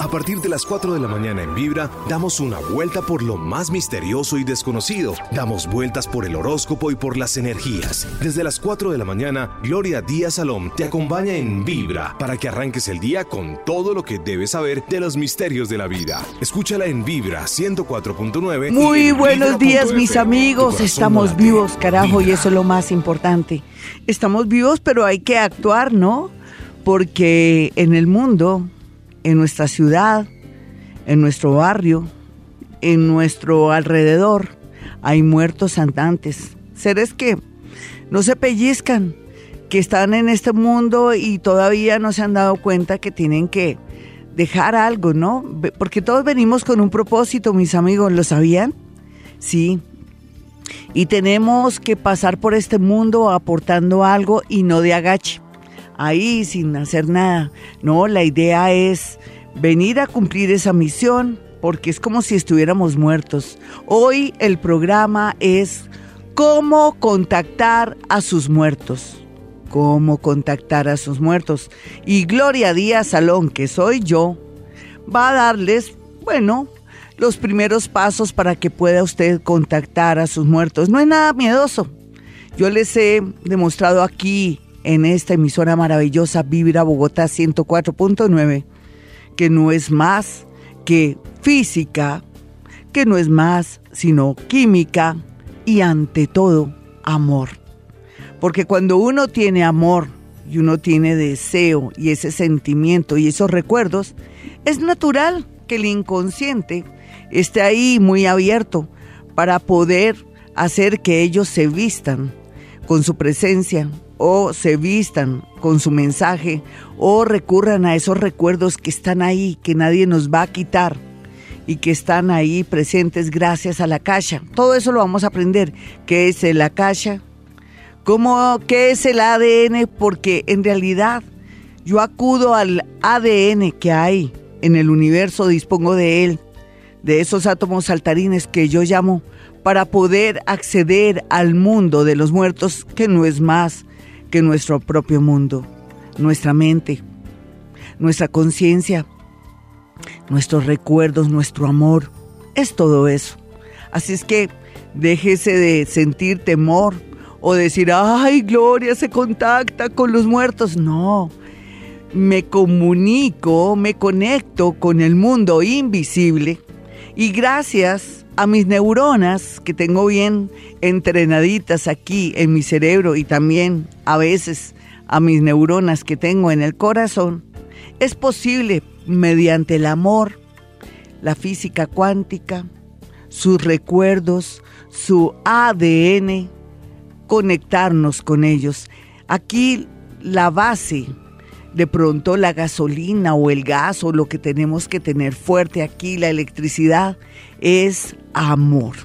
A partir de las 4 de la mañana en Vibra, damos una vuelta por lo más misterioso y desconocido. Damos vueltas por el horóscopo y por las energías. Desde las 4 de la mañana, Gloria Díaz Salom te acompaña en Vibra para que arranques el día con todo lo que debes saber de los misterios de la vida. Escúchala en Vibra 104.9. Muy buenos días, mis amigos. Estamos vivos, carajo, y eso es lo más importante. Estamos vivos, pero hay que actuar, ¿no? Porque en el mundo en nuestra ciudad, en nuestro barrio, en nuestro alrededor, hay muertos andantes, seres que no se pellizcan, que están en este mundo y todavía no se han dado cuenta que tienen que dejar algo, ¿no? Porque todos venimos con un propósito, mis amigos, ¿lo sabían? Sí. Y tenemos que pasar por este mundo aportando algo y no de agache ahí sin hacer nada. No, la idea es venir a cumplir esa misión porque es como si estuviéramos muertos. Hoy el programa es cómo contactar a sus muertos. Cómo contactar a sus muertos. Y Gloria Díaz Salón, que soy yo, va a darles, bueno, los primeros pasos para que pueda usted contactar a sus muertos. No es nada miedoso. Yo les he demostrado aquí en esta emisora maravillosa Vibra Bogotá 104.9, que no es más que física, que no es más sino química y ante todo amor. Porque cuando uno tiene amor y uno tiene deseo y ese sentimiento y esos recuerdos, es natural que el inconsciente esté ahí muy abierto para poder hacer que ellos se vistan con su presencia, o se vistan con su mensaje o recurran a esos recuerdos que están ahí, que nadie nos va a quitar y que están ahí presentes gracias a la caja. Todo eso lo vamos a aprender. ¿Qué es la caja? ¿Cómo, ¿Qué es el ADN? Porque en realidad yo acudo al ADN que hay en el universo, dispongo de él, de esos átomos saltarines que yo llamo, para poder acceder al mundo de los muertos, que no es más que nuestro propio mundo, nuestra mente, nuestra conciencia, nuestros recuerdos, nuestro amor, es todo eso. Así es que déjese de sentir temor o decir, ay, Gloria se contacta con los muertos. No, me comunico, me conecto con el mundo invisible y gracias a mis neuronas que tengo bien entrenaditas aquí en mi cerebro y también a veces a mis neuronas que tengo en el corazón, es posible mediante el amor, la física cuántica, sus recuerdos, su ADN, conectarnos con ellos. Aquí la base de pronto la gasolina o el gas o lo que tenemos que tener fuerte aquí, la electricidad, es amor.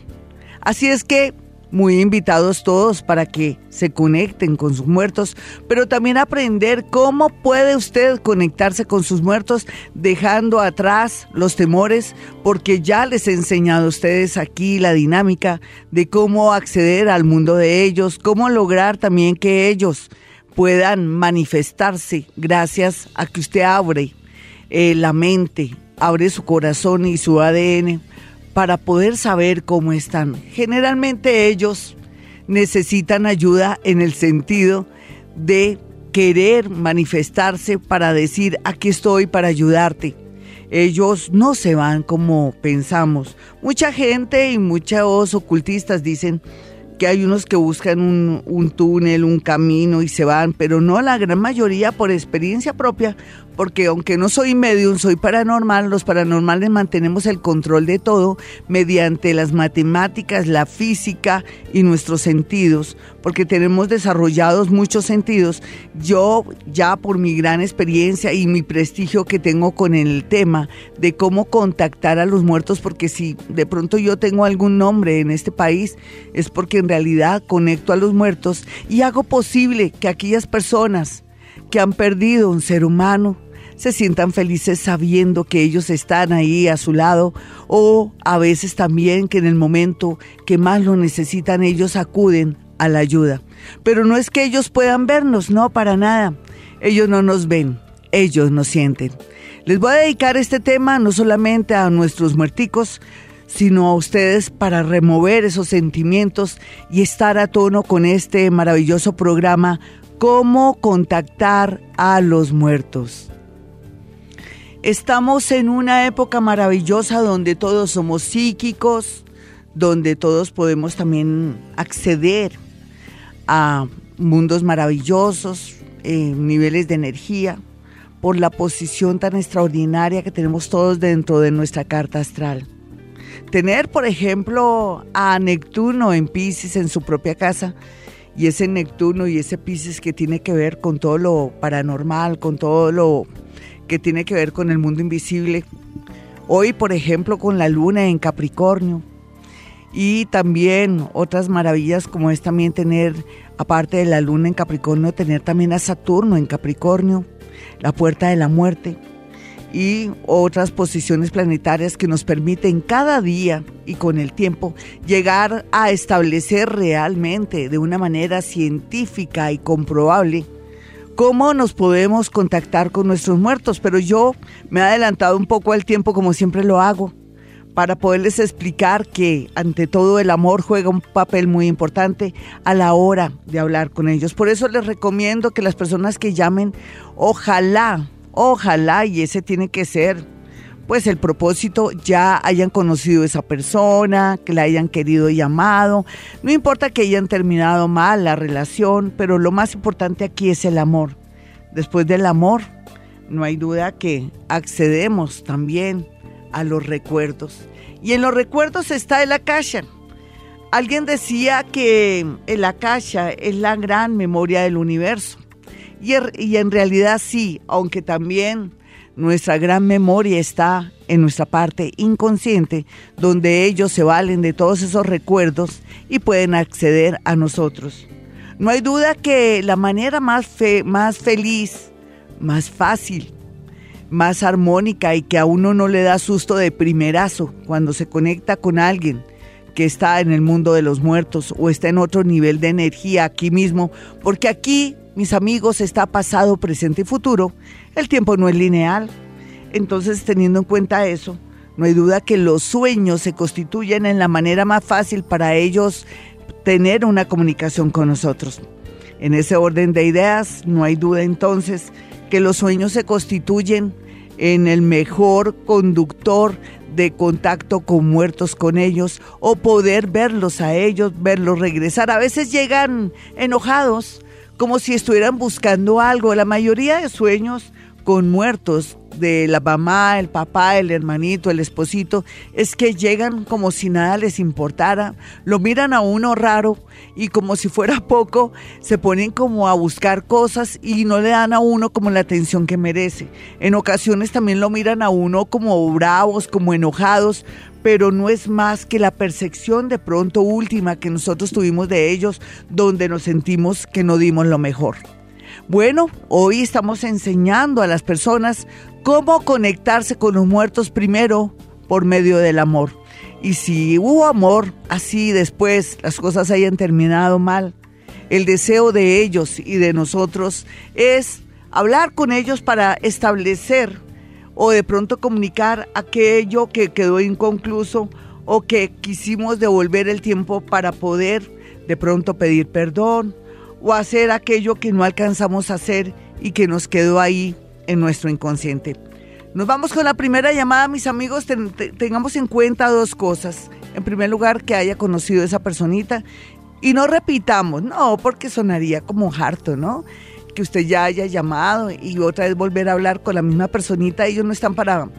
Así es que muy invitados todos para que se conecten con sus muertos, pero también aprender cómo puede usted conectarse con sus muertos dejando atrás los temores, porque ya les he enseñado a ustedes aquí la dinámica de cómo acceder al mundo de ellos, cómo lograr también que ellos puedan manifestarse gracias a que usted abre eh, la mente, abre su corazón y su ADN para poder saber cómo están. Generalmente ellos necesitan ayuda en el sentido de querer manifestarse para decir, aquí estoy para ayudarte. Ellos no se van como pensamos. Mucha gente y muchos ocultistas dicen, que hay unos que buscan un, túnel, un camino y se van, pero no la gran mayoría por experiencia propia, porque aunque no soy medium, soy paranormal, los paranormales mantenemos el control de todo mediante las matemáticas, la física y nuestros sentidos, porque tenemos desarrollados muchos sentidos. Yo ya por mi gran experiencia y mi prestigio que tengo con el tema de cómo contactar a los muertos, porque si de pronto yo tengo algún nombre en este país, es porque en realidad conecto a los muertos y hago posible que aquellas personas que han perdido un ser humano se sientan felices sabiendo que ellos están ahí a su lado o a veces también que en el momento que más lo necesitan ellos acuden a la ayuda. Pero no es que ellos puedan vernos, no, para nada. Ellos no nos ven, ellos nos sienten. Les voy a dedicar este tema no solamente a nuestros muerticos, sino a ustedes para remover esos sentimientos y estar a tono con este maravilloso programa, Cómo contactar a los muertos. Estamos en una época maravillosa donde todos somos psíquicos, donde todos podemos también acceder a mundos maravillosos, eh, niveles de energía, por la posición tan extraordinaria que tenemos todos dentro de nuestra carta astral. Tener, por ejemplo, a Neptuno en Pisces en su propia casa, y ese Neptuno y ese Pisces que tiene que ver con todo lo paranormal, con todo lo que tiene que ver con el mundo invisible. Hoy, por ejemplo, con la luna en Capricornio. Y también otras maravillas como es también tener, aparte de la luna en Capricornio, tener también a Saturno en Capricornio, la puerta de la muerte y otras posiciones planetarias que nos permiten cada día y con el tiempo llegar a establecer realmente de una manera científica y comprobable cómo nos podemos contactar con nuestros muertos. Pero yo me he adelantado un poco al tiempo como siempre lo hago para poderles explicar que ante todo el amor juega un papel muy importante a la hora de hablar con ellos. Por eso les recomiendo que las personas que llamen, ojalá Ojalá y ese tiene que ser pues el propósito ya hayan conocido a esa persona, que la hayan querido y amado. No importa que hayan terminado mal la relación, pero lo más importante aquí es el amor. Después del amor, no hay duda que accedemos también a los recuerdos. Y en los recuerdos está el akasha. Alguien decía que el akasha es la gran memoria del universo. Er, y, en realidad sí, aunque también nuestra gran memoria está en nuestra parte inconsciente, donde ellos se valen de todos esos recuerdos y pueden acceder a nosotros. No hay duda que la manera más, más feliz, más fácil, más armónica y que a uno no le da susto de primerazo cuando se conecta con alguien que está en el mundo de los muertos o está en otro nivel de energía aquí mismo, porque aquí mis amigos, está pasado, presente y futuro, el tiempo no es lineal. Entonces, teniendo en cuenta eso, no hay duda que los sueños se constituyen en la manera más fácil para ellos tener una comunicación con nosotros. En ese orden de ideas, no hay duda entonces que los sueños se constituyen en el mejor conductor de contacto con muertos con ellos o poder verlos a ellos, verlos regresar. A veces llegan enojados, como si estuvieran buscando algo. La mayoría de sueños con muertos de la mamá, el papá, el hermanito, el esposito, es que llegan como si nada les importara, lo miran a uno raro y como si fuera poco, se ponen como a buscar cosas y no le dan a uno como la atención que merece. En ocasiones también lo miran a uno como bravos, como enojados, pero no es más que la percepción de pronto última que nosotros tuvimos de ellos, donde nos sentimos que no dimos lo mejor. Bueno, hoy estamos enseñando a las personas cómo conectarse con los muertos primero por medio del amor. Y si hubo amor, así después las cosas hayan terminado mal, el deseo de ellos y de nosotros es hablar con ellos para establecer o de pronto comunicar aquello que quedó inconcluso o que quisimos devolver el tiempo para poder de pronto pedir perdón o hacer aquello que no alcanzamos a hacer y que nos quedó ahí en nuestro inconsciente. Nos vamos con la primera llamada, mis amigos. tengamos en cuenta dos cosas. En primer lugar, que haya conocido a esa personita y no repitamos, no, porque sonaría como harto, ¿no? Que usted ya haya llamado y otra vez volver a hablar con la misma personita. Ellos no están para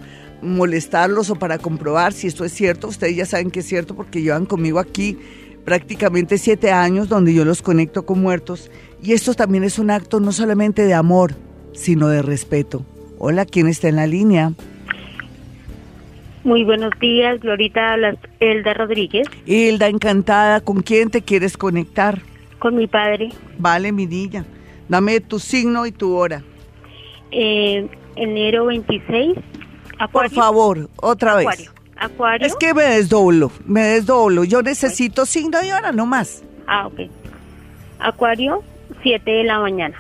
molestarlos o para comprobar si esto es cierto. Ustedes ya saben que es cierto porque llevan conmigo aquí prácticamente siete años donde yo los conecto con muertos. Y esto también es un acto no solamente de amor, sino de respeto. Hola, ¿quién está en la línea? Muy buenos días, Glorita, hablas Elda Rodríguez. Hilda, encantada. ¿Con quién te quieres conectar? Con mi padre. Vale, mi niña. Dame tu signo y tu hora. Eh, enero 26. Por favor, otra vez. Acuario. Es que me desdoblo, me desdoblo. Yo necesito signo y hora, no más. Ah, ok. Acuario, 7 de la mañana.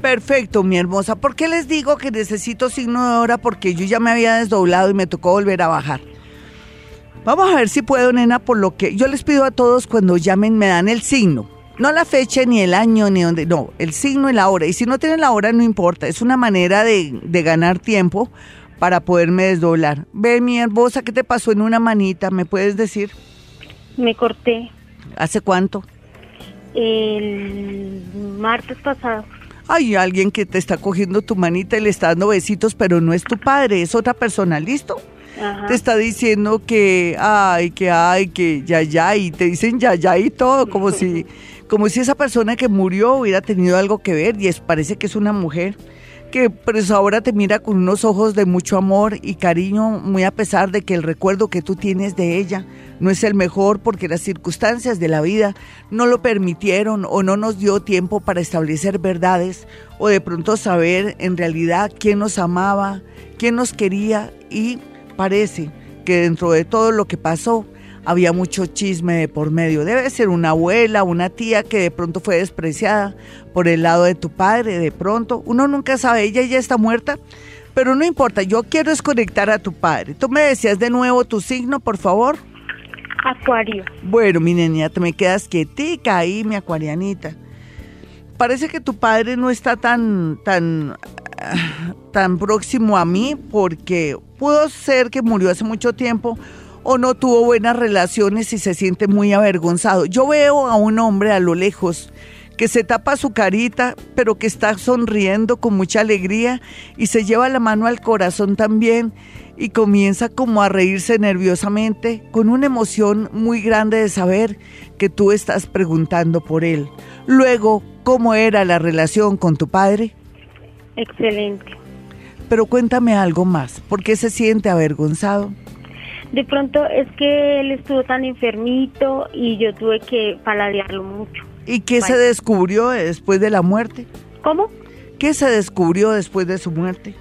Perfecto, mi hermosa. ¿Por qué les digo que necesito signo de hora? Porque yo ya me había desdoblado y me tocó volver a bajar. Vamos a ver si puedo, nena, por lo que yo les pido a todos cuando llamen me dan el signo. No la fecha, ni el año, ni dónde. No, el signo y la hora. Y si no tienen la hora, no importa. Es una manera de, de ganar tiempo para poderme desdoblar. Ve, mi hermosa, ¿qué te pasó en una manita? ¿Me puedes decir? Me corté ¿Hace cuánto? el martes pasado. Hay alguien que te está cogiendo tu manita y le está dando besitos, pero no es tu padre, es otra persona, ¿listo? Ajá. Te está diciendo que, ay, que, ay, que, ya, ya, y te dicen ya, ya y todo, como si, como si esa persona que murió hubiera tenido algo que ver, y es, parece que es una mujer que pues ahora te mira con unos ojos de mucho amor y cariño, muy a pesar de que el recuerdo que tú tienes de ella no es el mejor porque las circunstancias de la vida no lo permitieron o no nos dio tiempo para establecer verdades o de pronto saber en realidad quién nos amaba, quién nos quería y parece que dentro de todo lo que pasó había mucho chisme de por medio. Debe ser una abuela, una tía que de pronto fue despreciada por el lado de tu padre, de pronto. Uno nunca sabe, ella ya está muerta, pero no importa, yo quiero desconectar a tu padre. Tú me decías de nuevo tu signo, por favor. Acuario. Bueno, mi niña, te me quedas quietica ahí, mi acuarianita. Parece que tu padre no está tan, tan, ah, tan próximo a mí porque pudo ser que murió hace mucho tiempo o no tuvo buenas relaciones y se siente muy avergonzado. Yo veo a un hombre a lo lejos que se tapa su carita, pero que está sonriendo con mucha alegría y se lleva la mano al corazón también y comienza como a reírse nerviosamente con una emoción muy grande de saber que tú estás preguntando por él. Luego, ¿cómo era la relación con tu padre? Excelente. Pero cuéntame algo más, ¿por qué se siente avergonzado? De pronto es que él estuvo tan enfermito y yo tuve que paladearlo mucho. ¿Y qué se descubrió después de la muerte? ¿Cómo? ¿Qué se descubrió después de su muerte?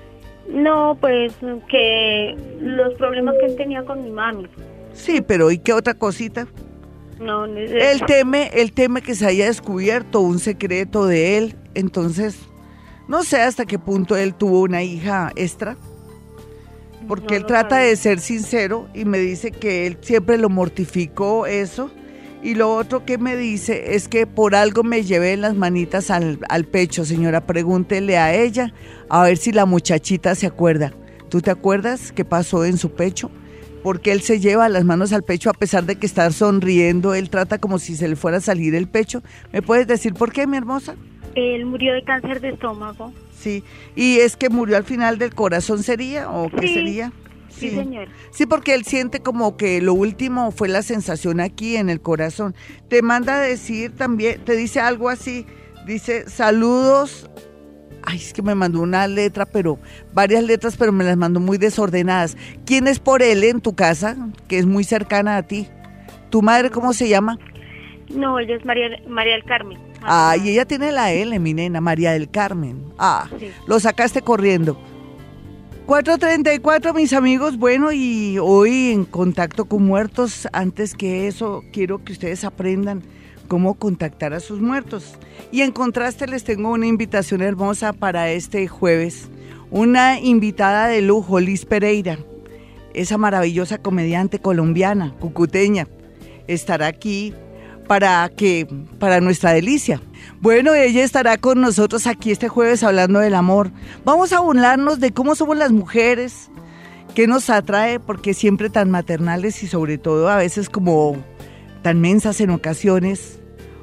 No, pues que los problemas que él tenía con mi mami. Sí, pero ¿y qué otra cosita? No, no es Él teme, él teme que se haya descubierto un secreto de él, entonces no sé hasta qué punto él tuvo una hija extra, porque No él trata de ser sincero y me dice que él siempre lo mortificó eso. Y lo otro que me dice es que por algo me llevé las manitas al, al pecho, señora. Pregúntele a ella a ver si la muchachita se acuerda. ¿Tú te acuerdas qué pasó en su pecho? Porque él se lleva las manos al pecho a pesar de que está sonriendo. Él trata como si se le fuera a salir el pecho. ¿Me puedes decir por qué, mi hermosa? Él murió de cáncer de estómago. Sí. ¿Y es que murió al final del corazón sería o qué Sí. sería? Sí, señor. Sí, porque él siente como que lo último fue la sensación aquí en el corazón. Te manda a decir también, te dice algo así, dice saludos. Ay, es que me mandó una letra, pero varias letras, pero me las mandó muy desordenadas. ¿Quién es por él en tu casa, que es muy cercana a ti? ¿Tu madre cómo se llama? No, ella es María, María del Carmen. Ay, ella tiene la L, mi nena, María del Carmen. Ah, Sí. lo sacaste corriendo. 434, mis amigos. Bueno, y hoy en contacto con muertos, antes que eso, quiero que ustedes aprendan cómo contactar a sus muertos. Y en contraste les tengo una invitación hermosa para este jueves. Una invitada de lujo, Liz Pereira, esa maravillosa comediante colombiana, cucuteña, estará aquí para que para nuestra delicia. Bueno, ella estará con nosotros aquí este jueves hablando del amor. Vamos a burlarnos de cómo somos las mujeres, qué nos atrae, porque siempre tan maternales y sobre todo a veces como tan mensas en ocasiones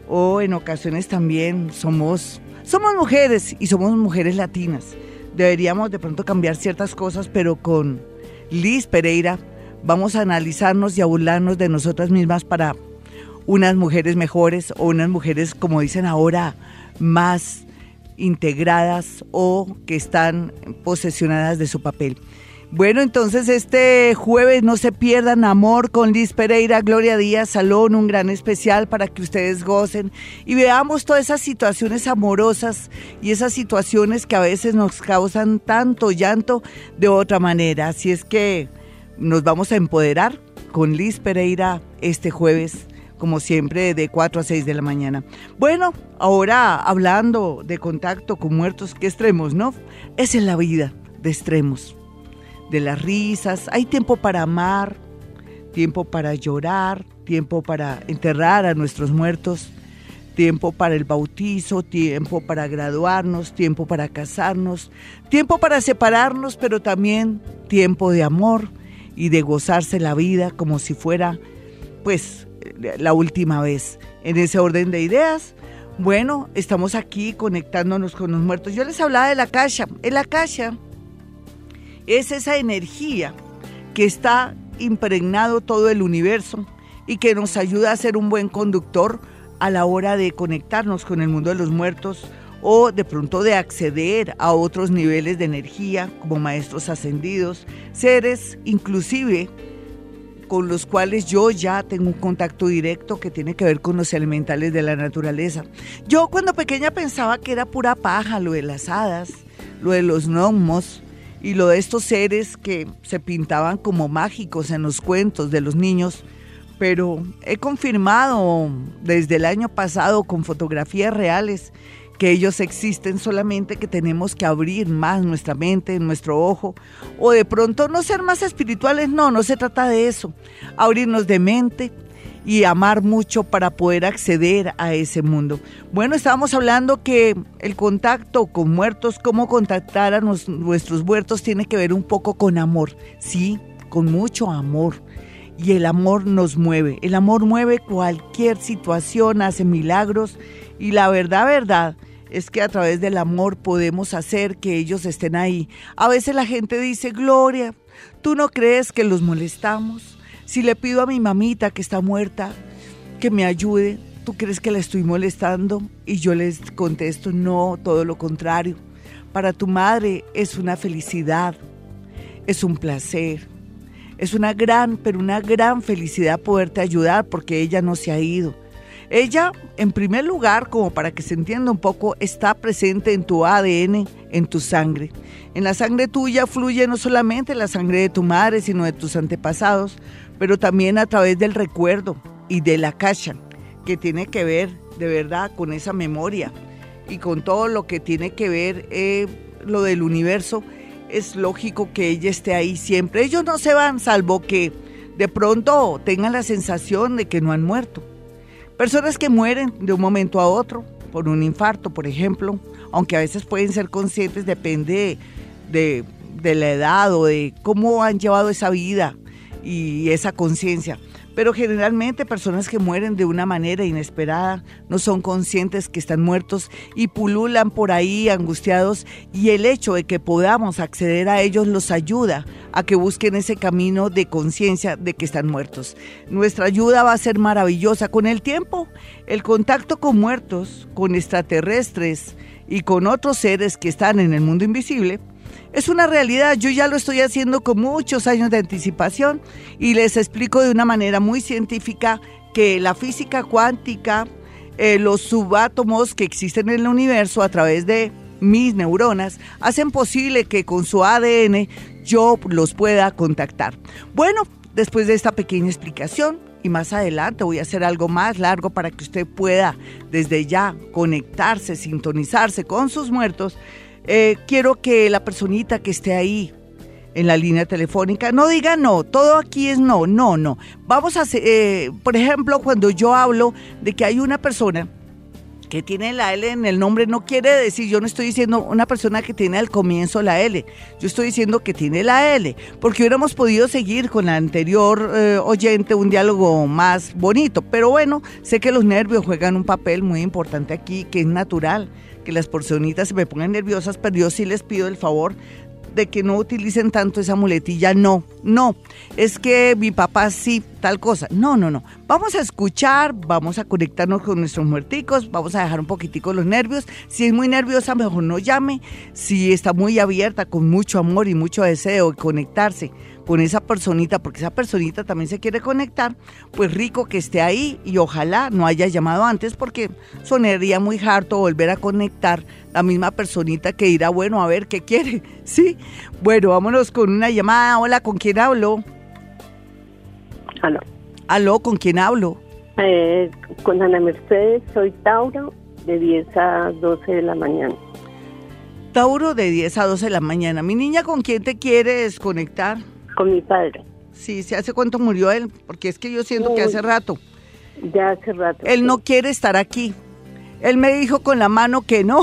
o en ocasiones también somos somos mujeres y somos mujeres latinas. Deberíamos de pronto cambiar ciertas cosas, pero con Liz Pereira vamos a analizarnos y a burlarnos de nosotras mismas para unas mujeres mejores o unas mujeres, como dicen ahora, más integradas o que están posesionadas de su papel. Bueno, entonces este jueves no se pierdan Amor con Liz Pereira, Gloria Díaz, Salón, un gran especial para que ustedes gocen y veamos todas esas situaciones amorosas y esas situaciones que a veces nos causan tanto llanto de otra manera. Así es que nos vamos a empoderar con Liz Pereira este jueves como siempre, de 4 a 6 de la mañana. Bueno, ahora hablando de contacto con muertos, qué extremos, ¿no? Es en la vida de extremos, de las risas, hay tiempo para amar, tiempo para llorar, tiempo para enterrar a nuestros muertos, tiempo para el bautizo, tiempo para graduarnos, tiempo para casarnos, tiempo para separarnos, pero también tiempo de amor y de gozarse la vida como si fuera pues la última vez. En ese orden de ideas, bueno, estamos aquí conectándonos con los muertos. Yo les hablaba de la caja. En la caja es esa energía que está impregnado todo el universo y que nos ayuda a ser un buen conductor a la hora de conectarnos con el mundo de los muertos o de pronto de acceder a otros niveles de energía como maestros ascendidos, seres inclusive con los cuales yo ya tengo un contacto directo que tiene que ver con los elementales de la naturaleza. Yo cuando pequeña pensaba que era pura paja lo de las hadas, lo de los gnomos y lo de estos seres que se pintaban como mágicos en los cuentos de los niños, pero he confirmado desde el año pasado con fotografías reales que ellos existen, solamente que tenemos que abrir más nuestra mente, nuestro ojo, o de pronto no ser más espirituales, no, no se trata de eso, abrirnos de mente y amar mucho para poder acceder a ese mundo. Bueno, estábamos hablando que el contacto con muertos, cómo contactar a nuestros muertos tiene que ver un poco con amor, sí, con mucho amor. Y el amor nos mueve, el amor mueve cualquier situación, hace milagros y la verdad, verdad, es que a través del amor podemos hacer que ellos estén ahí. A veces la gente dice, Gloria, ¿tú no crees que los molestamos? Si le pido a mi mamita que está muerta que me ayude, ¿tú crees que la estoy molestando? Y yo les contesto, no, todo lo contrario. Para tu madre es una felicidad, es un placer, es una gran, pero una gran felicidad poderte ayudar porque ella no se ha ido. Ella, en primer lugar, como para que se entienda un poco, está presente en tu ADN, en tu sangre. En la sangre tuya fluye no solamente la sangre de tu madre, sino de tus antepasados, pero también a través del recuerdo y de la cacha, que tiene que ver de verdad con esa memoria y con todo lo que tiene que ver eh, lo del universo. Es lógico que ella esté ahí siempre. Ellos no se van, salvo que de pronto tengan la sensación de que no han muerto Personas que mueren de un momento a otro por un infarto, por ejemplo, aunque a veces pueden ser conscientes, depende de, la edad o de cómo han llevado esa vida y esa conciencia pero generalmente personas que mueren de una manera inesperada no son conscientes que están muertos y pululan por ahí angustiados y el hecho de que podamos acceder a ellos los ayuda a que busquen ese camino de conciencia de que están muertos. Nuestra ayuda va a ser maravillosa con el tiempo. El contacto con muertos, con extraterrestres y con otros seres que están en el mundo invisible es una realidad, yo ya lo estoy haciendo con muchos años de anticipación y les explico de una manera muy científica que la física cuántica, eh, los subátomos que existen en el universo a través de mis neuronas hacen posible que con su ADN yo los pueda contactar. Bueno, después de esta pequeña explicación, y más adelante voy a hacer algo más largo para que usted pueda desde ya conectarse, sintonizarse con sus muertos eh, quiero que la personita que esté ahí en la línea telefónica no diga no, todo aquí es no, no, no. Vamos a eh, por ejemplo, cuando yo hablo de que hay una persona que tiene la L en el nombre, no quiere decir, yo no estoy diciendo una persona que tiene al comienzo la L, yo estoy diciendo que tiene la L, porque hubiéramos podido seguir con la anterior eh, oyente un diálogo más bonito, pero bueno, sé que los nervios juegan un papel muy importante aquí, que es natural que las personitas se me pongan nerviosas, pero yo sí les pido el favor de que no utilicen tanto esa muletilla, no, no, es que mi papá sí, tal cosa, no, no, no, vamos a escuchar, vamos a conectarnos con nuestros muerticos, vamos a dejar un poquitico los nervios, si es muy nerviosa mejor no llame, si está muy abierta, con mucho amor y mucho deseo de conectarse, con esa personita, porque esa personita también se quiere conectar, pues rico que esté ahí y ojalá no haya llamado antes porque sonaría muy harto volver a conectar la misma personita que irá, bueno, a ver qué quiere, ¿sí? Bueno, vámonos con una llamada. Hola, ¿con quién hablo? Aló. Aló, ¿con quién hablo? Eh, con Ana Mercedes soy Tauro de 10 a 12 de la mañana. Tauro de 10 a 12 de la mañana. Mi niña, ¿con quién te quieres conectar? Con mi padre. Sí, ¿se hace cuánto murió él? Porque es que yo siento que hace rato. Ya hace rato. Él no quiere estar aquí. Él me dijo con la mano que no.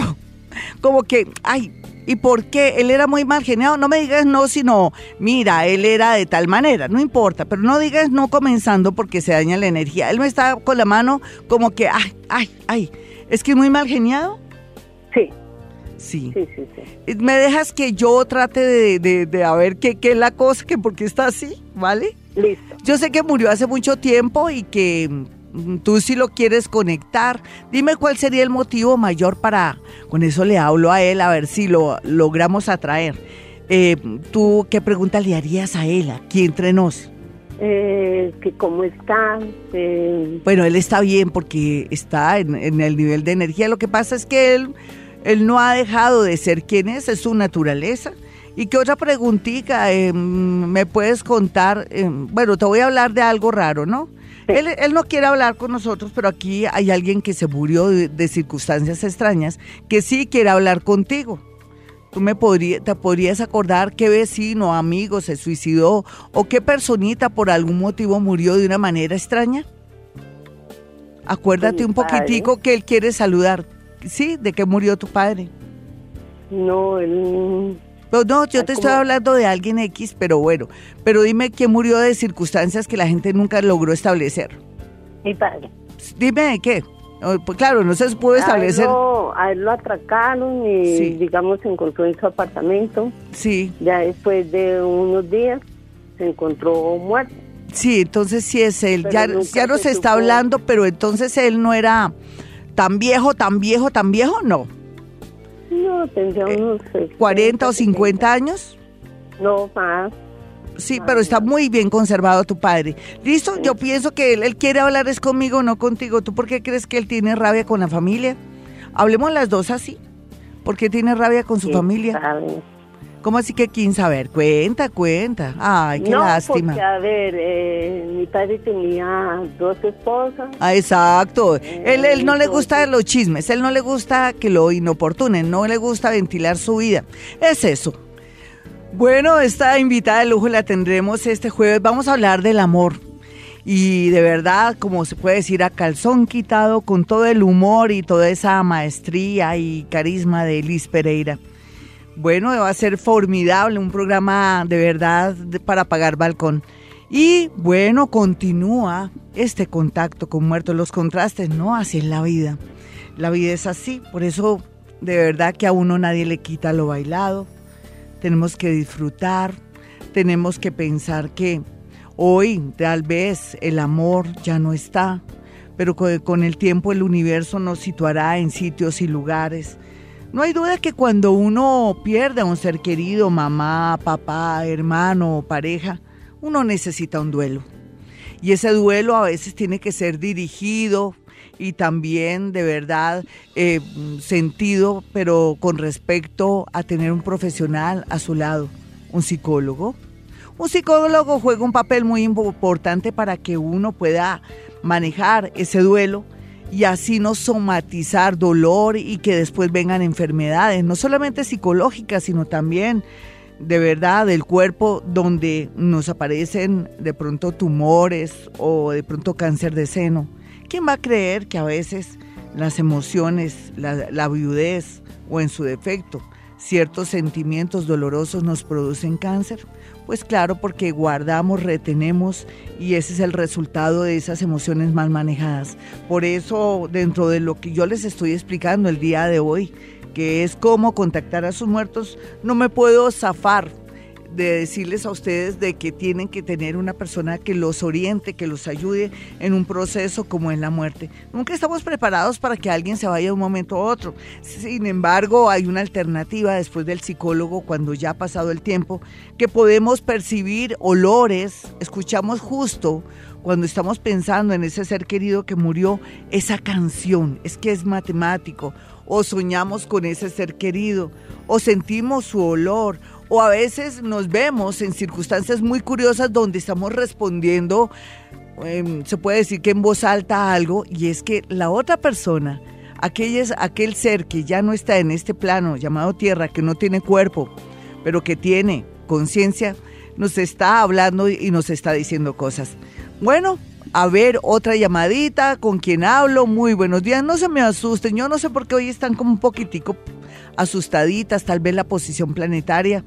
Como que, ay, ¿y por qué? Él era muy mal geniado. No me digas no, sino, mira, él era de tal manera. No importa, pero no digas no comenzando porque se daña la energía. Él me está con la mano como que, ay, ay, ay. ¿Es que es muy mal geniado? Sí. Sí. ¿Me dejas que yo trate de, de, a ver qué, qué, es la cosa, que por qué está así, ¿vale? Listo. Yo sé que murió hace mucho tiempo y que tú sí lo quieres conectar. Dime cuál sería el motivo mayor para, con eso le hablo a él, a ver si lo logramos atraer. Eh, ¿Tú qué pregunta le harías a él, aquí entre nos? Eh, que cómo está. Eh. Bueno, él está bien porque está en, en, el nivel de energía. Lo que pasa es que él él no ha dejado de ser quien es, es su naturaleza. ¿Y qué otra preguntita em, me puedes contar? Em, bueno, te voy a hablar de algo raro, ¿no? Él, no quiere hablar con nosotros, pero aquí hay alguien que se murió de, circunstancias extrañas que sí quiere hablar contigo. ¿Tú me podría, te podrías acordar qué vecino, amigo se suicidó o qué personita por algún motivo murió de una manera extraña? Acuérdate un poquitico que él quiere saludar sí, de que murió tu padre. No, él... No, no, yo te estoy hablando de alguien X, pero bueno, pero dime quién murió de circunstancias que la gente nunca logró establecer. Mi padre. Dime de qué. Pues claro, no se pudo establecer. A él, lo, atracaron y, digamos, se encontró en su apartamento. Sí. Ya después de unos días se encontró muerto. Sí, entonces sí es él. ya, ya no se está hablando, pero entonces él no era ¿Tan viejo, tan viejo, tan viejo? No. No, tendría eh, unos... ¿40 o 50 años? No, más. Sí, pero está muy bien conservado tu padre. ¿Listo? Yo pienso que él, él, quiere hablar es conmigo, no contigo. ¿Tú por qué crees que él tiene rabia con la familia? Hablemos las dos así. ¿Por qué tiene rabia con su familia? ¿Cómo así que quién saber? Cuenta, cuenta. Ay, qué lástima. Porque, a ver, eh, mi padre tenía dos esposas. Ah, exacto. él, él no le gusta los chismes, él no le gusta que lo inoportunen, no le gusta ventilar su vida. Es eso. Bueno, esta invitada de lujo la tendremos este jueves. Vamos a hablar del amor. Y de verdad, como se puede decir, a calzón quitado con todo el humor y toda esa maestría y carisma de Liz Pereira. Bueno, va a ser formidable, un programa de verdad para pagar balcón. Y bueno, continúa este contacto con muertos, los contrastes, no, así es la vida. La vida es así, por eso de verdad que a uno nadie le quita lo bailado. Tenemos que disfrutar, tenemos que pensar que hoy tal vez el amor ya no está, pero con el tiempo el universo nos situará en sitios y lugares no hay duda que cuando uno pierde a un ser querido, mamá, papá, hermano, pareja, uno necesita un duelo. Y ese duelo a veces tiene que ser dirigido y también de verdad eh, sentido, pero con respecto a tener un profesional a su lado, un psicólogo. Un psicólogo juega un papel muy importante para que uno pueda manejar ese duelo y así no somatizar dolor y que después vengan enfermedades, no solamente psicológicas, sino también de verdad del cuerpo donde nos aparecen de pronto tumores o de pronto cáncer de seno. ¿Quién va a creer que a veces las emociones, la, viudez o en su defecto ciertos sentimientos dolorosos nos producen cáncer? Pues claro, porque guardamos, retenemos y ese es el resultado de esas emociones mal manejadas. Por eso, dentro de lo que yo les estoy explicando el día de hoy, que es cómo contactar a sus muertos, no me puedo zafar de decirles a ustedes de que tienen que tener una persona que los oriente, que los ayude en un proceso como en la muerte. Nunca estamos preparados para que alguien se vaya de un momento a otro. Sin embargo, hay una alternativa después del psicólogo cuando ya ha pasado el tiempo, que podemos percibir olores, escuchamos justo cuando estamos pensando en ese ser querido que murió, esa canción, es que es matemático, o soñamos con ese ser querido, o sentimos su olor, o a veces nos vemos en circunstancias muy curiosas donde estamos respondiendo em, se puede decir que en voz alta algo, y es que la otra persona, aquel, es, aquel ser que ya no está en este plano llamado tierra, que no tiene cuerpo, pero que tiene conciencia, nos está hablando y nos está diciendo cosas. Bueno, a ver, otra llamadita, con quien hablo, muy buenos días, no se me asusten, yo no sé por qué hoy están como un poquitico asustaditas, tal vez la posición planetaria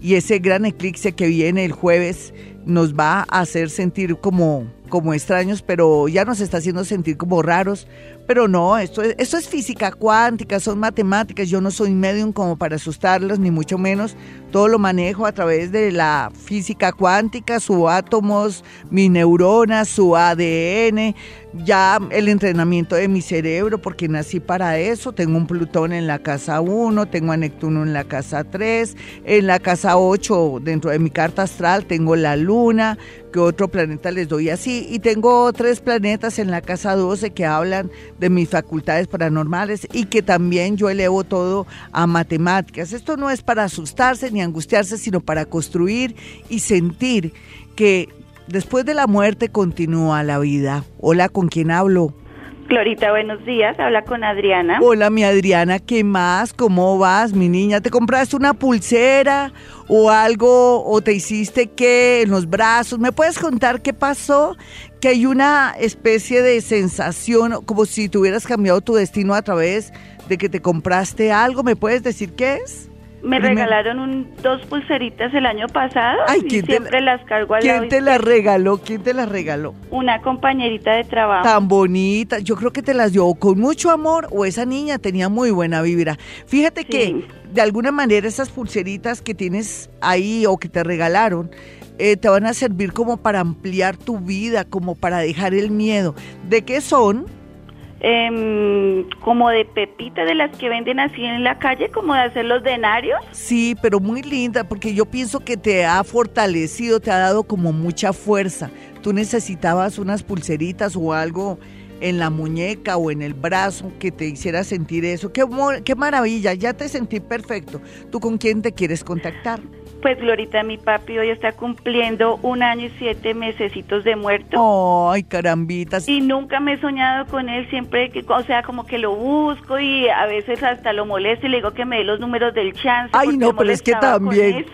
y ese gran eclipse que viene el jueves nos va a hacer sentir como, como extraños, pero ya nos está haciendo sentir como raros. Pero no, esto es, esto es física cuántica, son matemáticas. Yo no soy medium como para asustarlos, ni mucho menos. Todo lo manejo a través de la física cuántica, sus átomos, mi neurona, su ADN, ya el entrenamiento de mi cerebro, porque nací para eso. Tengo un Plutón en la casa 1, tengo a Neptuno en la casa 3, en la casa 8, dentro de mi carta astral, tengo la Luna, que otro planeta les doy así, y tengo tres planetas en la casa 12 que hablan de mis facultades paranormales y que también yo elevo todo a matemáticas. Esto no es para asustarse ni angustiarse, sino para construir y sentir que después de la muerte continúa la vida. Hola, ¿con quién hablo? Glorita, buenos días. Habla con Adriana. Hola, mi Adriana, ¿qué más? ¿Cómo vas, mi niña? ¿Te compraste una pulsera o algo o te hiciste qué en los brazos? ¿Me puedes contar qué pasó? Que hay una especie de sensación como si tuvieras cambiado tu destino a través de que te compraste algo. ¿Me puedes decir qué es? Me regalaron un, dos pulseritas el año pasado Ay, y ¿quién te siempre la- las cargo al ¿Quién lado te las regaló? ¿Quién te las regaló? Una compañerita de trabajo. Tan bonita. Yo creo que te las dio con mucho amor o esa niña tenía muy buena vibra. Fíjate Sí. que de alguna manera esas pulseritas que tienes ahí o que te regalaron eh, te van a servir como para ampliar tu vida, como para dejar el miedo. ¿De qué son? Em, como de pepita de las que venden así en la calle, como de hacer los denarios. Sí, pero muy linda, porque yo pienso que te ha fortalecido, te ha dado como mucha fuerza. Tú necesitabas unas pulseritas o algo en la muñeca o en el brazo que te hiciera sentir eso. Qué, qué maravilla, ya te sentí perfecto. ¿Tú con quién te quieres contactar? Pues Glorita, mi papi hoy está cumpliendo un año y siete mesecitos de muerto. Ay, carambitas. Y nunca me he soñado con él, siempre que, o sea, como que lo busco y a veces hasta lo molesto y le digo que me dé los números del chance. Ay, no, pero es que también.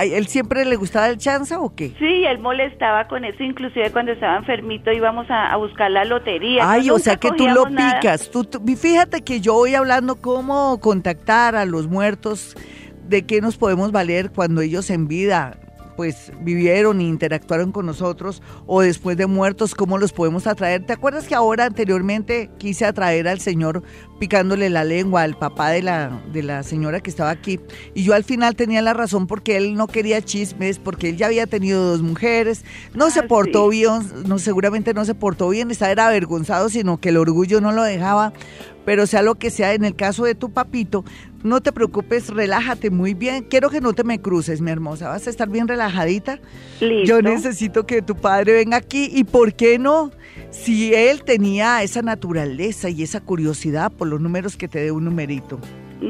¿Él siempre le gustaba el chanza o qué? Sí, él molestaba con eso, inclusive cuando estaba enfermito íbamos a, a buscar la lotería. Ay, No, o sea que tú lo nada. picas. Tú, tú- fíjate que yo voy hablando cómo contactar a los muertos, de qué nos podemos valer cuando ellos en vida pues vivieron e interactuaron con nosotros o después de muertos, cómo los podemos atraer. ¿Te acuerdas que ahora anteriormente quise atraer al señor picándole la lengua al papá de la, de la señora que estaba aquí? Y yo al final tenía la razón porque él no quería chismes, porque él ya había tenido dos mujeres, no se Ah, portó sí. bien, no, seguramente no se portó bien, estaba era avergonzado, sino que el orgullo no lo dejaba. Pero sea lo que sea, en el caso de tu papito, no te preocupes, relájate muy bien. Quiero que no te me cruces, mi hermosa. Vas a estar bien relajadita. Listo. Yo necesito que tu padre venga aquí. ¿Y por qué no? Si él tenía esa naturaleza y esa curiosidad por los números, que te dé un numerito.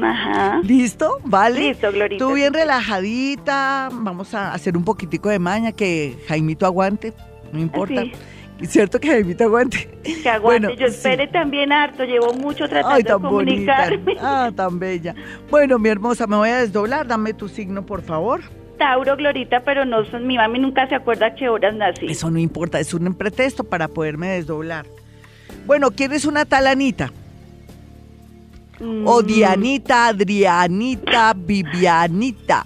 Ajá. ¿Listo? ¿Vale? Listo, Glorita. Tú bien relajadita. Vamos a hacer un poquitico de maña que Jaimito aguante. No importa. Sí. Cierto que Jaimito aguante. Que aguante. Bueno, Yo sí. espere también harto. Llevo mucho tratando Ay, de tan bonita. comunicarme. Ah, tan bella. Bueno, mi hermosa, me voy a desdoblar. Dame tu signo, por favor. Tauro, Glorita, pero no son, mi mami nunca se acuerda a qué horas nací. Eso no importa, es un pretexto para poderme desdoblar. Bueno, ¿quién es una tal Anita? Mm, O Dianita, Adrianita, Vivianita.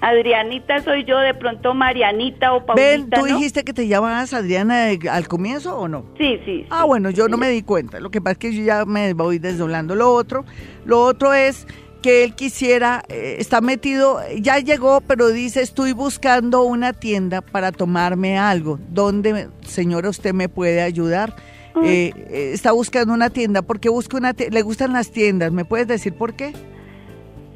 Adrianita soy yo, de pronto Marianita o Paulita, Ven, ¿tú ¿no? dijiste que te llamabas Adriana al comienzo o no? Sí, sí. Ah, bueno, yo no me di cuenta. Lo que pasa es que yo ya me voy desdoblando. Lo otro, lo otro es que él quisiera, eh, está metido, ya llegó, pero dice, estoy buscando una tienda para tomarme algo. ¿Dónde, señora, usted me puede ayudar? Eh, eh, está buscando una tienda. ¿Por qué busca una tienda? ¿Le gustan las tiendas? ¿Me puedes decir por qué?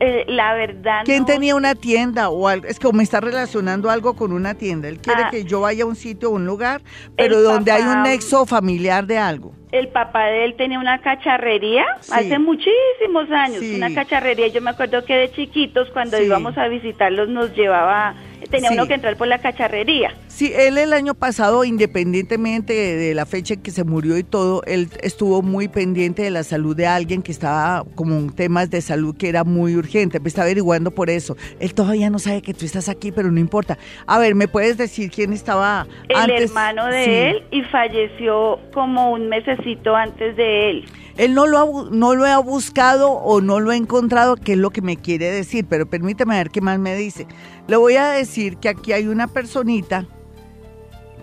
Eh, la verdad ¿Quién no tenía una tienda o algo? Es como me está relacionando algo con una tienda. Él quiere Ah. que yo vaya a un sitio o un lugar, pero donde hay un nexo familiar de algo. El papá de él tenía una cacharrería Sí. hace muchísimos años, Sí. una cacharrería. Yo me acuerdo que de chiquitos cuando Sí. íbamos a visitarlos nos llevaba, tenía Sí. uno que entrar por la cacharrería. Sí, él el año pasado, independientemente de, la fecha en que se murió y todo, él estuvo muy pendiente de la salud de alguien que estaba como en temas de salud que era muy urgente. Me está averiguando por eso. Él todavía no sabe que tú estás aquí, pero no importa. A ver, ¿me puedes decir quién estaba el hermano de él y falleció como un mesecito antes de él. Él no lo, ha, no lo ha buscado o no lo ha encontrado, que es lo que me quiere decir, pero permíteme ver qué más me dice. Le voy a decir que aquí hay una personita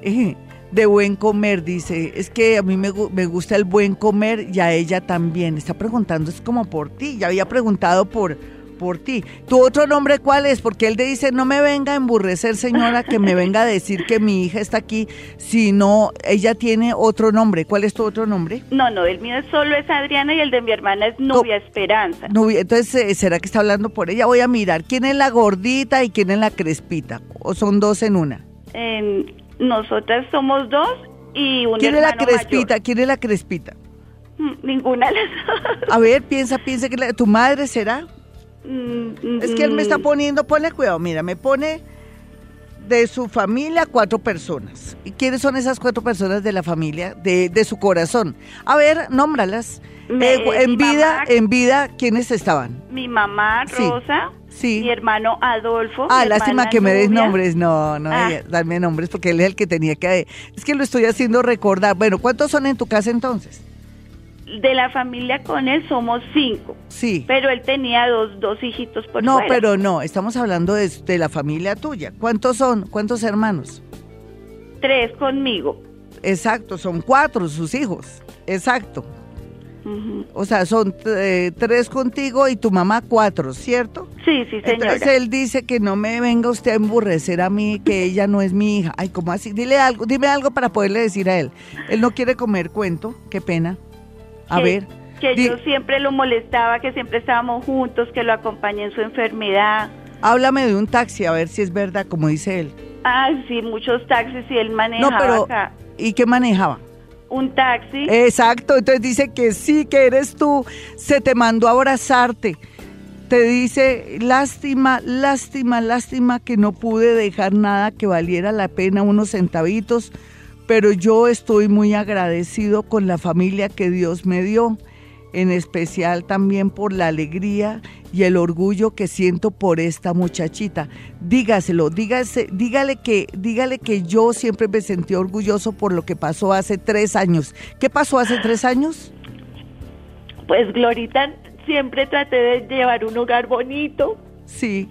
eh, de buen comer, dice, es que a mí me, me, gusta el buen comer y a ella también. Está preguntando, es como por ti, ya había preguntado por, por ti. ¿Tu otro nombre cuál es? Porque él te dice, no me venga a emburrecer, señora, que me venga a decir que mi hija está aquí, sino ella tiene otro nombre. ¿Cuál es tu otro nombre? No, no, el mío solo es Adriana y el de mi hermana es Nubia Esperanza. Nubia, entonces, eh, ¿será que está hablando por ella? Voy a mirar, ¿quién es la gordita y quién es la crespita? ¿O son dos en una? Nosotras somos dos y un ¿Quién es la crespita? ¿Quién es la crespita? Mm, ninguna de las dos. A ver, piensa, piensa que tu madre será. Mm, es que él me está mm. poniendo, ponle cuidado, mira, me pone de su familia cuatro personas. ¿Y quiénes son esas cuatro personas de la familia, de, de su corazón? A ver, nómbralas. Eh, en vida, en vida, ¿quiénes estaban? Mi mamá, Rosa. Mi hermano Adolfo. Ah, lástima que me des nombres. No, no, ah. dame nombres porque él es el que tenía que. Es que lo estoy haciendo recordar. Bueno, ¿cuántos son en tu casa entonces? De la familia con él somos cinco. Sí. Pero él tenía dos, dos hijitos por No, pero no, estamos hablando de, de la familia tuya. ¿Cuántos son? ¿Cuántos hermanos? Tres conmigo. Exacto, son cuatro sus hijos. Exacto. O sea, son eh, tres contigo y tu mamá cuatro, ¿cierto? Sí, sí, señora. Entonces él dice que no me venga usted a emburrecer a mí, que ella no es mi hija. Ay, ¿cómo así? Dile algo, dime algo para poderle decir a él. Él no quiere comer cuento, qué pena. A ver. Que yo siempre lo molestaba, que siempre estábamos juntos, que lo acompañé en su enfermedad. Háblame de un taxi, a ver si es verdad, como dice él. Ah, sí, muchos taxis y él manejaba no, pero, ¿Y qué manejaba? un taxi. Exacto, entonces dice que sí, que eres tú, se te mandó a abrazarte. Te dice, lástima, lástima, lástima que no pude dejar nada que valiera la pena, unos centavitos, pero yo estoy muy agradecido con la familia que Dios me dio, en especial también por la alegría y el orgullo que siento por esta muchachita. Dígaselo, dígase, dígale que, dígale que yo siempre me sentí orgulloso por lo que pasó hace tres años. ¿Qué pasó hace tres años? Pues Glorita, siempre traté de llevar un hogar bonito. Sí.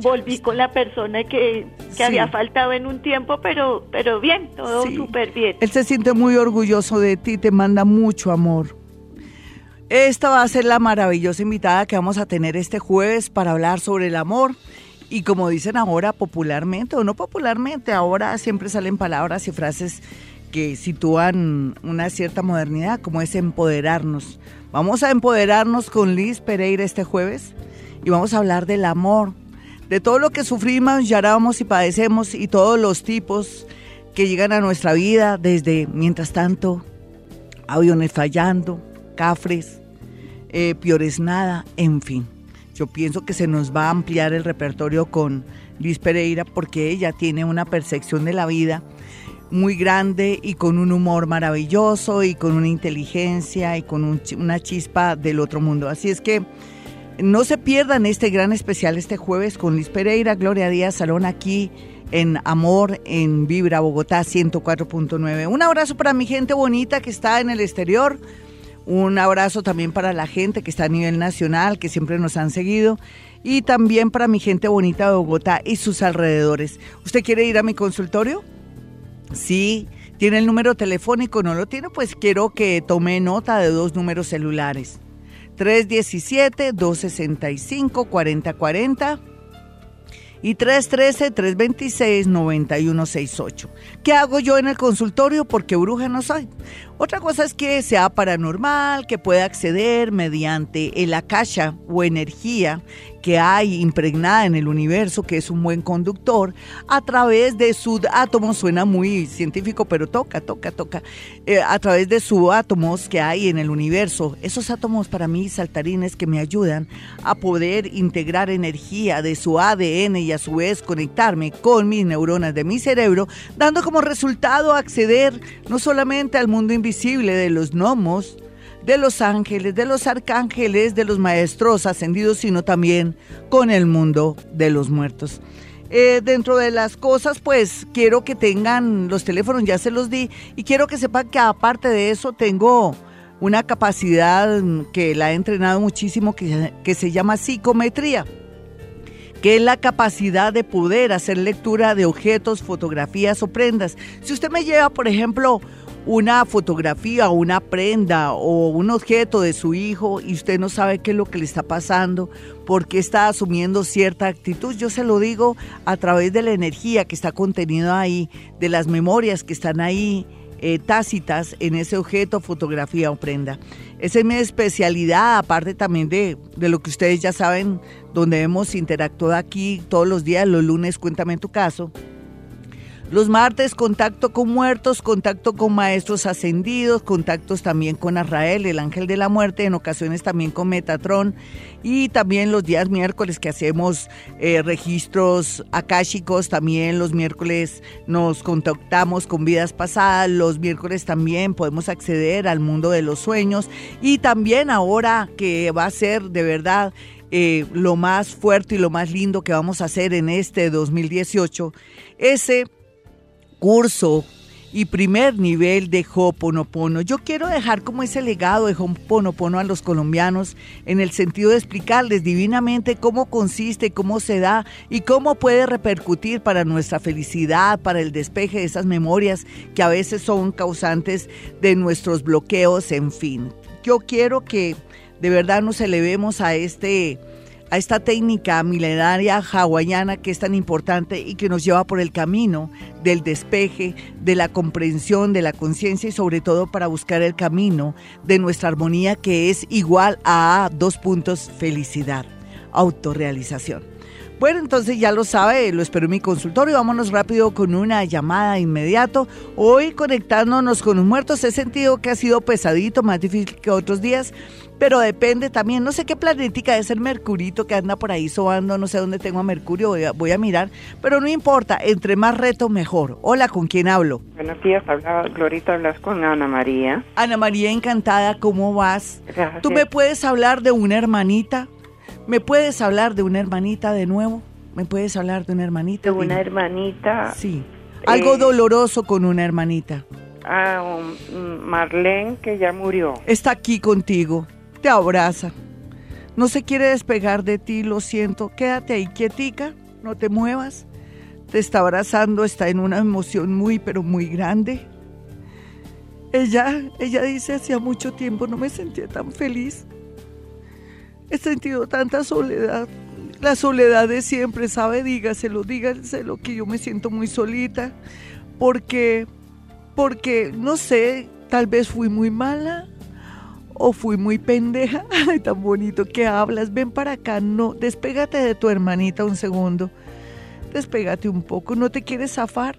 Volví con la persona que, había faltado en un tiempo, pero, pero bien, todo súper bien. Él se siente muy orgulloso de ti, te manda mucho amor. Esta va a ser la maravillosa invitada que vamos a tener este jueves para hablar sobre el amor. Y como dicen ahora popularmente, o no popularmente, ahora siempre salen palabras y frases que sitúan una cierta modernidad, como es empoderarnos. Vamos a empoderarnos con Liz Pereira este jueves y vamos a hablar del amor, de todo lo que sufrimos, lloramos y padecemos y todos los tipos que llegan a nuestra vida, desde, mientras tanto, aviones fallando, cafres, eh, Piores Nada, en fin. Yo pienso que se nos va a ampliar el repertorio con Liz Pereira porque ella tiene una percepción de la vida muy grande y con un humor maravilloso y con una inteligencia y con una chispa del otro mundo. Así es que no se pierdan este gran especial este jueves con Liz Pereira, Gloria Díaz Salón aquí en Amor en Vibra Bogotá 104.9. Un abrazo para mi gente bonita que está en el exterior un abrazo también para la gente que está a nivel nacional, que siempre nos han seguido. Y también para mi gente bonita de Bogotá y sus alrededores. ¿Usted quiere ir a mi consultorio? Sí. ¿Tiene el número telefónico? ¿No lo tiene? Pues quiero que tome nota de dos números celulares. 317-265-4040 y 313-326-9168. ¿Qué hago yo en el consultorio? Porque bruja no soy. Otra cosa es que sea paranormal, que pueda acceder mediante el akasha o energía que hay impregnada en el universo, que es un buen conductor, a través de átomos, suena muy científico, pero toca, toca, toca, eh, a través de subátomos que hay en el universo. Esos átomos para mí saltarines que me ayudan a poder integrar energía de su ADN y a su vez conectarme con mis neuronas de mi cerebro, dando como resultado acceder no solamente al mundo invisible de los gnomos, de los ángeles, de los arcángeles, de los maestros ascendidos, sino también con el mundo de los muertos. Eh, dentro de las cosas, pues quiero que tengan los teléfonos, ya se los di, y quiero que sepan que aparte de eso tengo una capacidad que la he entrenado muchísimo que, que se llama psicometría que es la capacidad de poder hacer lectura de objetos, fotografías o prendas. Si usted me lleva, por ejemplo, una fotografía una prenda o un objeto de su hijo y usted no sabe qué es lo que le está pasando, por qué está asumiendo cierta actitud, yo se lo digo a través de la energía que está contenida ahí, de las memorias que están ahí eh, tácitas en ese objeto, fotografía o prenda. Esa es mi especialidad, aparte también de, de lo que ustedes ya saben, donde hemos interactuado aquí todos los días, los lunes, cuéntame tu caso los martes, contacto con muertos, contacto con maestros ascendidos, contactos también con Arrael, el ángel de la muerte, en ocasiones también con Metatron. Y también los días miércoles que hacemos eh, registros akáshicos, también los miércoles nos contactamos con vidas pasadas, los miércoles también podemos acceder al mundo de los sueños. Y también ahora que va a ser de verdad eh, lo más fuerte y lo más lindo que vamos a hacer en este 2018, ese curso y primer nivel de Hoponopono. Yo quiero dejar como ese legado de Hoponopono a los colombianos en el sentido de explicarles divinamente cómo consiste, cómo se da y cómo puede repercutir para nuestra felicidad, para el despeje de esas memorias que a veces son causantes de nuestros bloqueos, en fin. Yo quiero que de verdad nos elevemos a este a esta técnica milenaria hawaiana que es tan importante y que nos lleva por el camino del despeje, de la comprensión, de la conciencia y sobre todo para buscar el camino de nuestra armonía que es igual a dos puntos felicidad, autorrealización. Bueno, entonces ya lo sabe, lo espero en mi consultorio. Vámonos rápido con una llamada inmediato. Hoy conectándonos con los muertos, he sentido que ha sido pesadito, más difícil que otros días, pero depende también, no sé qué planetica es el Mercurito que anda por ahí sobando, no sé dónde tengo a Mercurio, voy a, mirar, pero no importa, entre más reto mejor. Hola, ¿con quién hablo? Buenos días, habla, Glorita, hablas con Ana María. Ana María, encantada, ¿cómo vas? ¿Tú me puedes hablar de una hermanita? ¿Me puedes hablar de una hermanita de nuevo? ¿Me puedes hablar de una hermanita? De una hermanita. Sí. Algo eh, doloroso con una hermanita. Ah, Marlene que ya murió. Está aquí contigo te abraza. No se quiere despegar de ti, lo siento. Quédate ahí quietica, no te muevas. Te está abrazando, está en una emoción muy, pero muy grande. Ella, ella dice, hacía mucho tiempo no me sentía tan feliz. He sentido tanta soledad. La soledad de siempre, ¿sabe? Dígaselo, dígaselo que yo me siento muy solita. Porque, porque, no sé, tal vez fui muy mala o fui muy pendeja. Ay, tan bonito que hablas. Ven para acá, no, despégate de tu hermanita un segundo. Despégate un poco, ¿no te quieres zafar?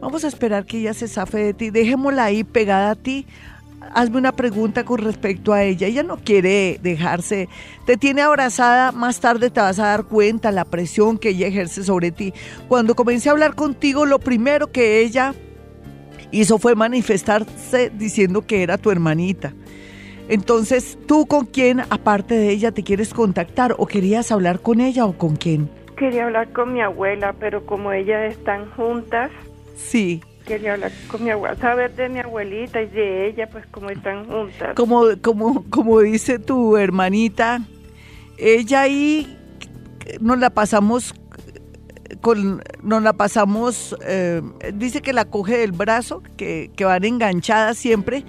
Vamos a esperar que ella se zafe de ti. Dejémosla ahí pegada a ti. Hazme una pregunta con respecto a ella. Ella no quiere dejarse. Te tiene abrazada. Más tarde te vas a dar cuenta la presión que ella ejerce sobre ti. Cuando comencé a hablar contigo, lo primero que ella hizo fue manifestarse diciendo que era tu hermanita. Entonces, ¿tú con quién, aparte de ella, te quieres contactar o querías hablar con ella o con quién? Quería hablar con mi abuela, pero como ellas están juntas. Sí. Quería hablar con mi abuela, saber de mi abuelita y de ella, pues como están juntas. Como, como, como dice tu hermanita, ella ahí nos la pasamos con, nos la pasamos, eh, dice que la coge del brazo, que, que van enganchadas siempre,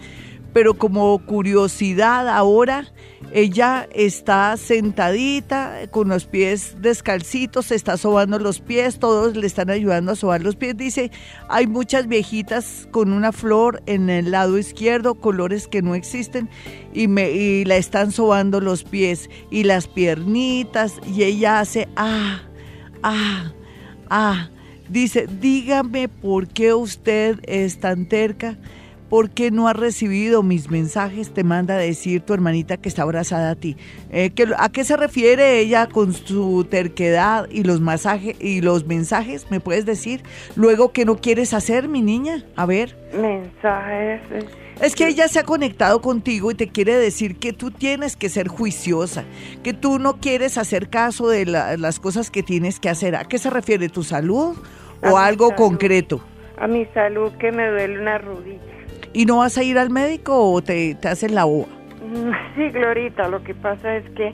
pero como curiosidad ahora, ella está sentadita con los pies descalcitos, se está sobando los pies, todos le están ayudando a sobar los pies. Dice, hay muchas viejitas con una flor en el lado izquierdo, colores que no existen, y, me, y la están sobando los pies y las piernitas, y ella hace, ah, ah, ah. Dice, dígame por qué usted es tan terca ¿Por qué no has recibido mis mensajes? Te manda a decir tu hermanita que está abrazada a ti. Eh, ¿A qué se refiere ella con su terquedad y los masajes y los mensajes? ¿Me puedes decir? Luego, ¿qué no quieres hacer, mi niña? A ver. Mensajes. Eh, es que ella se ha conectado contigo y te quiere decir que tú tienes que ser juiciosa, que tú no quieres hacer caso de las cosas que tienes que hacer. ¿A qué se refiere? ¿Tu salud o algo concreto? A mi salud que me duele una rodilla. ¿Y no vas a ir al médico o te, te hacen la boa? Mm, sí, Glorita, lo que pasa es que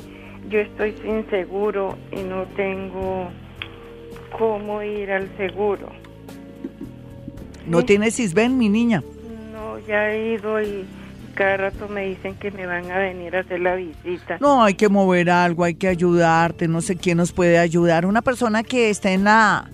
yo estoy sin seguro y no tengo cómo ir al seguro. ¿No tienes Isben, mi niña? No, ya he ido y cada rato me dicen que me van a venir a hacer la visita. No, hay que mover algo, hay que ayudarte, no sé quién nos puede ayudar. Una persona que esté en la,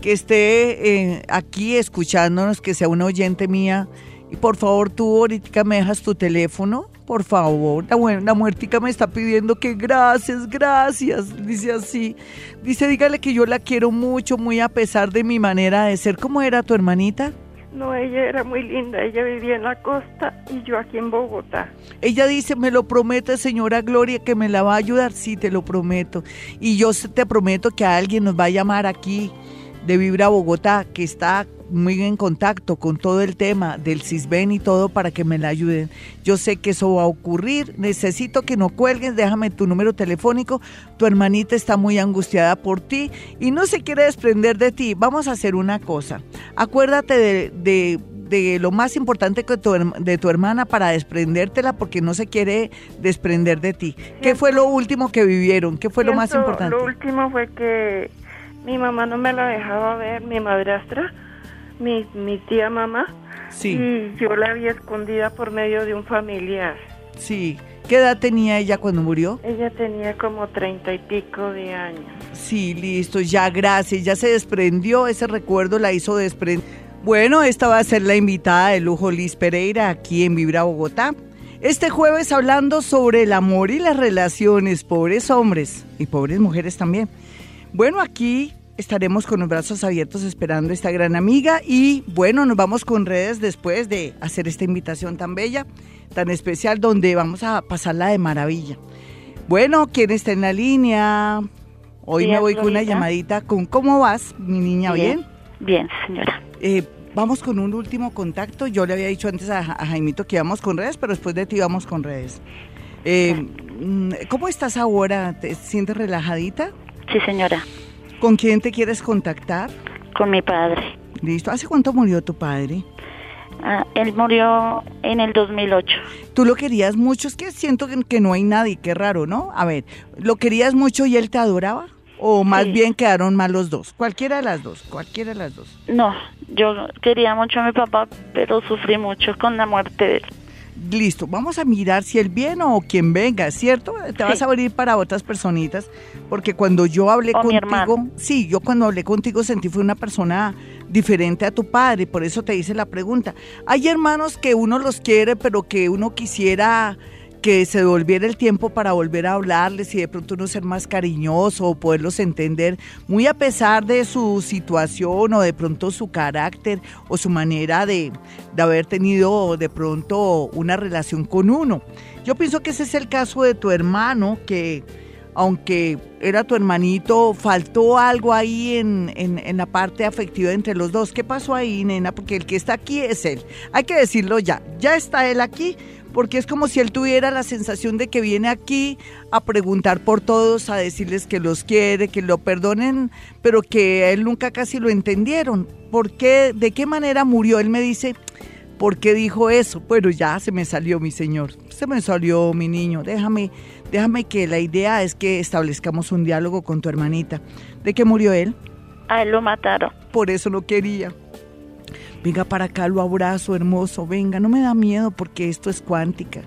que esté eh, aquí escuchándonos, que sea una oyente mía, y por favor, tú ahorita me dejas tu teléfono, por favor. La, la muertica me está pidiendo que gracias, gracias. Dice así. Dice, dígale que yo la quiero mucho, muy a pesar de mi manera de ser. ¿Cómo era tu hermanita? No, ella era muy linda. Ella vivía en la costa y yo aquí en Bogotá. Ella dice, me lo promete, señora Gloria, que me la va a ayudar. Sí, te lo prometo. Y yo te prometo que alguien nos va a llamar aquí de Vibra Bogotá, que está muy en contacto con todo el tema del CISBEN y todo para que me la ayuden. Yo sé que eso va a ocurrir. Necesito que no cuelgues. Déjame tu número telefónico. Tu hermanita está muy angustiada por ti y no se quiere desprender de ti. Vamos a hacer una cosa. Acuérdate de, lo más importante que tu, de tu hermana para desprendértela porque no se quiere desprender de ti. ¿Qué fue lo último que vivieron? ¿Qué fue lo más importante? Lo último fue que mi mamá no me la dejaba ver, mi madrastra mi, mi tía mamá. Sí. Y yo la había escondida por medio de un familiar. Sí. ¿Qué edad tenía ella cuando murió? Ella tenía como treinta y pico de años. Sí, listo, ya gracias, ya se desprendió, ese recuerdo la hizo desprender. Bueno, esta va a ser la invitada de lujo Liz Pereira aquí en Vibra Bogotá. Este jueves hablando sobre el amor y las relaciones, pobres hombres y pobres mujeres también. Bueno, aquí estaremos con los brazos abiertos esperando a esta gran amiga y bueno, nos vamos con redes después de hacer esta invitación tan bella, tan especial, donde vamos a pasarla de maravilla. Bueno, ¿quién está en la línea? Hoy me voy con una llamadita con ¿cómo vas, mi niña? ¿Bien? Bien, señora. Eh, vamos con un último contacto. Yo le había dicho antes a, Jaimito que íbamos con redes, pero después de ti vamos con redes. Eh, mm, ¿Cómo estás ahora? ¿Te sientes relajadita? Sí, señora. ¿Con quién te quieres contactar? Con mi padre. Listo. ¿Hace cuánto murió tu padre? Ah, él murió en el 2008. ¿Tú lo querías mucho? Es que siento que, no hay nadie, qué raro, ¿no? A ver, ¿lo querías mucho y él te adoraba? ¿O más bien quedaron mal los dos? Cualquiera de las dos, cualquiera de las dos. No, yo quería mucho a mi papá, pero sufrí mucho con la muerte de él listo, vamos a mirar si él viene o quien venga, ¿cierto? Te vas a abrir para otras personitas, porque cuando yo hablé contigo, sí, yo cuando hablé contigo sentí fue una persona diferente a tu padre, por eso te hice la pregunta. Hay hermanos que uno los quiere, pero que uno quisiera que se devolviera el tiempo para volver a hablarles y de pronto uno ser más cariñoso o poderlos entender, muy a pesar de su situación o de pronto su carácter o su manera de, de haber tenido de pronto una relación con uno. Yo pienso que ese es el caso de tu hermano, que aunque era tu hermanito, faltó algo ahí en, en, la parte afectiva entre los dos. ¿Qué pasó ahí, nena? Porque el que está aquí es él. Hay que decirlo ya. Ya está él aquí, porque es como si él tuviera la sensación de que viene aquí a preguntar por todos, a decirles que los quiere, que lo perdonen, pero que él nunca casi lo entendieron. ¿Por qué? ¿De qué manera murió? Él me dice, ¿por qué dijo eso? Bueno, ya se me salió mi señor, se me salió mi niño, déjame, déjame que la idea es que establezcamos un diálogo con tu hermanita. ¿De qué murió él? A él lo mataron. Por eso no quería. Venga para acá, lo abrazo, hermoso, venga, no me da miedo porque esto es cuántica.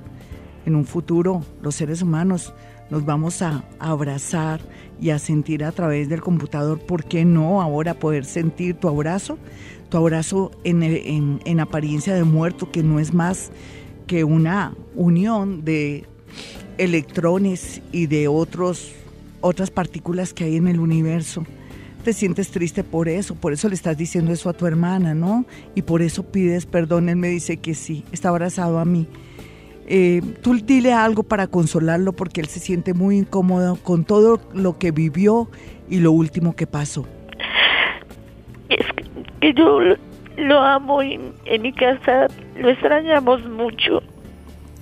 En un futuro, los seres humanos nos vamos a abrazar y a sentir a través del computador. ¿Por qué no ahora poder sentir tu abrazo? Tu abrazo en, en apariencia de muerto, que no es más que una unión de electrones y de otros, otras partículas que hay en el universo te sientes triste por eso, por eso le estás diciendo eso a tu hermana, ¿no? Y por eso pides perdón. Él me dice que sí, está abrazado a mí. Eh, tú dile algo para consolarlo porque él se siente muy incómodo con todo lo que vivió y lo último que pasó. Es que yo lo amo y en mi casa lo extrañamos mucho.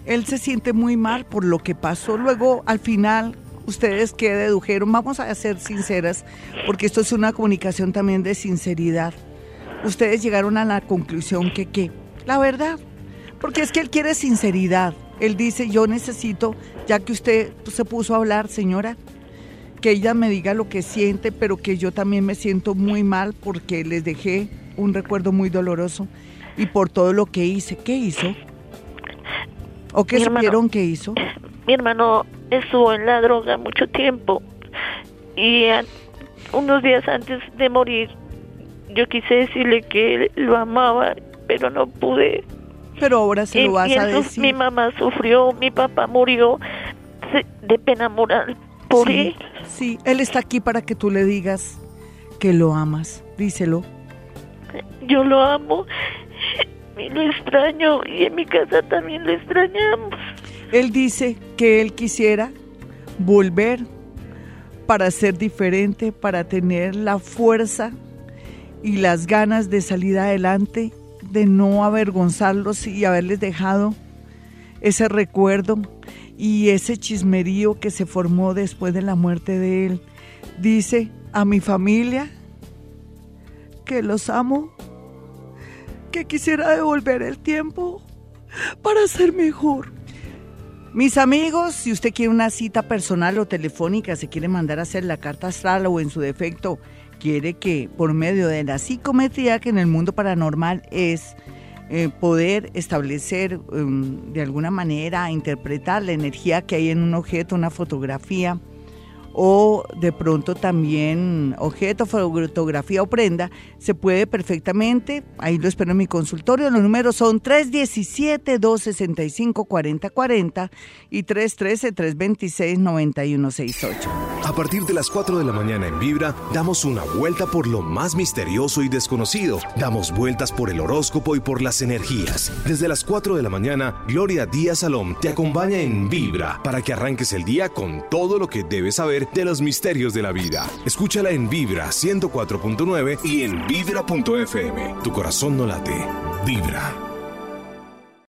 Él se siente muy mal por lo que pasó. Luego, al final, ustedes que dedujeron, vamos a ser sinceras, porque esto es una comunicación también de sinceridad. Ustedes llegaron a la conclusión que qué, la verdad, porque es que él quiere sinceridad. Él dice, yo necesito, ya que usted se puso a hablar, señora, que ella me diga lo que siente, pero que yo también me siento muy mal porque les dejé un recuerdo muy doloroso y por todo lo que hice. ¿Qué hizo? ¿O qué supieron que hizo? Mi hermano estuvo en la droga mucho tiempo y unos días antes de morir yo quise decirle que lo amaba, pero no pude. Pero ahora se lo vas a decir. Mi mamá sufrió, mi papá murió de pena moral por él. Sí, él está aquí para que tú le digas que lo amas. Díselo. Yo lo amo lo extraño y en mi casa también lo extrañamos. Él dice que él quisiera volver para ser diferente, para tener la fuerza y las ganas de salir adelante, de no avergonzarlos y haberles dejado ese recuerdo y ese chismerío que se formó después de la muerte de él. Dice a mi familia que los amo, que quisiera devolver el tiempo para ser mejor. Mis amigos, si usted quiere una cita personal o telefónica, se quiere mandar a hacer la carta astral o en su defecto quiere que por medio de la psicometría, que en el mundo paranormal es eh, poder establecer um, de alguna manera, interpretar la energía que hay en un objeto, una fotografía, o de pronto también objeto, fotografía o prenda, se puede perfectamente, ahí lo espero en mi consultorio, los números son 317-265-4040 y 313-326-9168. A partir de las 4 de la mañana en Vibra, damos una vuelta por lo más misterioso y desconocido. Damos vueltas por el horóscopo y por las energías. Desde las 4 de la mañana, Gloria Díaz Salom te acompaña en Vibra para que arranques el día con todo lo que debes saber de los misterios de la vida. Escúchala en Vibra 104.9 y en vibra.fm. Tu corazón no late. Vibra.